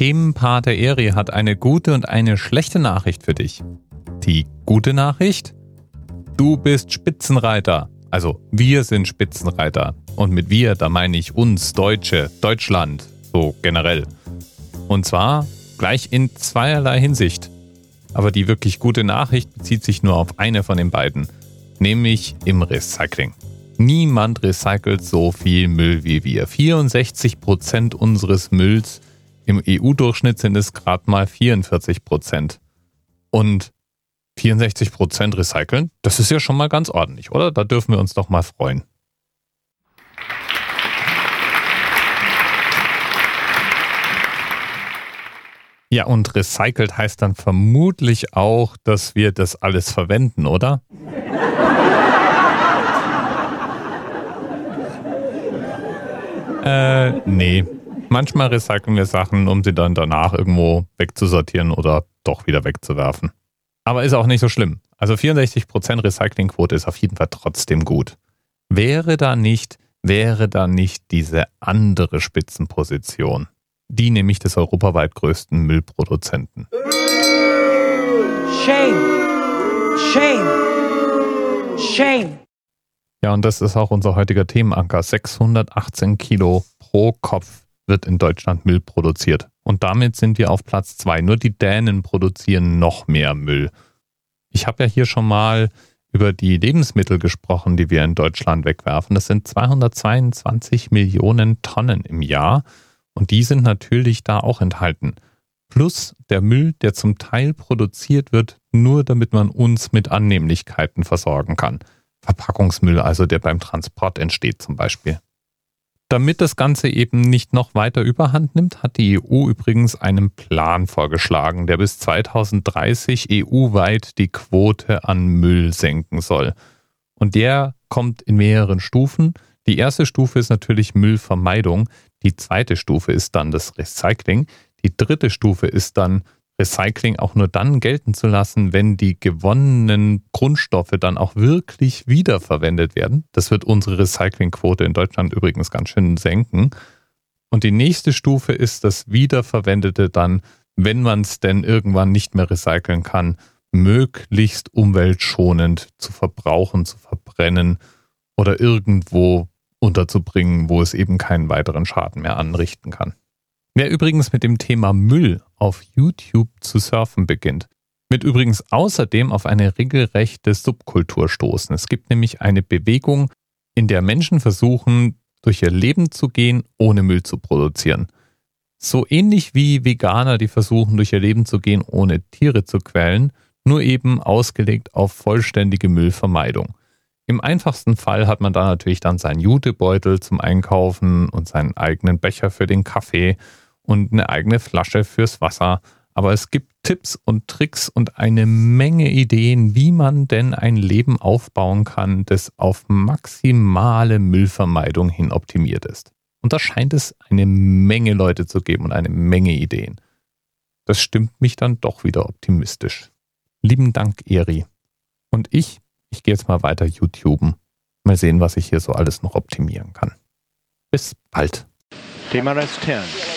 Themenpater Eri hat eine gute und eine schlechte Nachricht für dich. Die gute Nachricht? Du bist Spitzenreiter. Also wir sind Spitzenreiter. Und mit wir, da meine ich uns, Deutsche, Deutschland, so generell. Und zwar gleich in zweierlei Hinsicht. Aber die wirklich gute Nachricht bezieht sich nur auf eine von den beiden, nämlich im Recycling. Niemand recycelt so viel Müll wie wir. 64% unseres Mülls im EU-Durchschnitt sind es gerade mal 44 Prozent. Und 64 Prozent recyceln, das ist ja schon mal ganz ordentlich, oder? Da dürfen wir uns doch mal freuen. Ja, und recycelt heißt dann vermutlich auch, dass wir das alles verwenden, oder? äh, nee. Manchmal recyceln wir Sachen, um sie dann danach irgendwo wegzusortieren oder doch wieder wegzuwerfen. Aber ist auch nicht so schlimm. Also 64% Recyclingquote ist auf jeden Fall trotzdem gut. Wäre da nicht, wäre da nicht diese andere Spitzenposition, die nämlich des europaweit größten Müllproduzenten. Shame! Shame! Shame! Ja, und das ist auch unser heutiger Themenanker. 618 Kilo pro Kopf wird in Deutschland Müll produziert. Und damit sind wir auf Platz zwei. Nur die Dänen produzieren noch mehr Müll. Ich habe ja hier schon mal über die Lebensmittel gesprochen, die wir in Deutschland wegwerfen. Das sind 222 Millionen Tonnen im Jahr. Und die sind natürlich da auch enthalten. Plus der Müll, der zum Teil produziert wird, nur damit man uns mit Annehmlichkeiten versorgen kann. Verpackungsmüll, also der beim Transport entsteht zum Beispiel. Damit das Ganze eben nicht noch weiter überhand nimmt, hat die EU übrigens einen Plan vorgeschlagen, der bis 2030 EU-weit die Quote an Müll senken soll. Und der kommt in mehreren Stufen. Die erste Stufe ist natürlich Müllvermeidung. Die zweite Stufe ist dann das Recycling. Die dritte Stufe ist dann Recycling auch nur dann gelten zu lassen, wenn die gewonnenen Grundstoffe dann auch wirklich wiederverwendet werden. Das wird unsere Recyclingquote in Deutschland übrigens ganz schön senken. Und die nächste Stufe ist das Wiederverwendete dann, wenn man es denn irgendwann nicht mehr recyceln kann, möglichst umweltschonend zu verbrauchen, zu verbrennen oder irgendwo unterzubringen, wo es eben keinen weiteren Schaden mehr anrichten kann. Wer übrigens mit dem Thema Müll auf YouTube zu surfen beginnt, wird übrigens außerdem auf eine regelrechte Subkultur stoßen. Es gibt nämlich eine Bewegung, in der Menschen versuchen, durch ihr Leben zu gehen, ohne Müll zu produzieren. So ähnlich wie Veganer, die versuchen, durch ihr Leben zu gehen, ohne Tiere zu quälen, nur eben ausgelegt auf vollständige Müllvermeidung. Im einfachsten Fall hat man da natürlich dann seinen Jutebeutel zum Einkaufen und seinen eigenen Becher für den Kaffee und eine eigene Flasche fürs Wasser. Aber es gibt Tipps und Tricks und eine Menge Ideen, wie man denn ein Leben aufbauen kann, das auf maximale Müllvermeidung hin optimiert ist. Und da scheint es eine Menge Leute zu geben und eine Menge Ideen. Das stimmt mich dann doch wieder optimistisch. Lieben Dank, Eri. Und ich ich gehe jetzt mal weiter YouTuben. Mal sehen, was ich hier so alles noch optimieren kann. Bis bald. TMRS 10,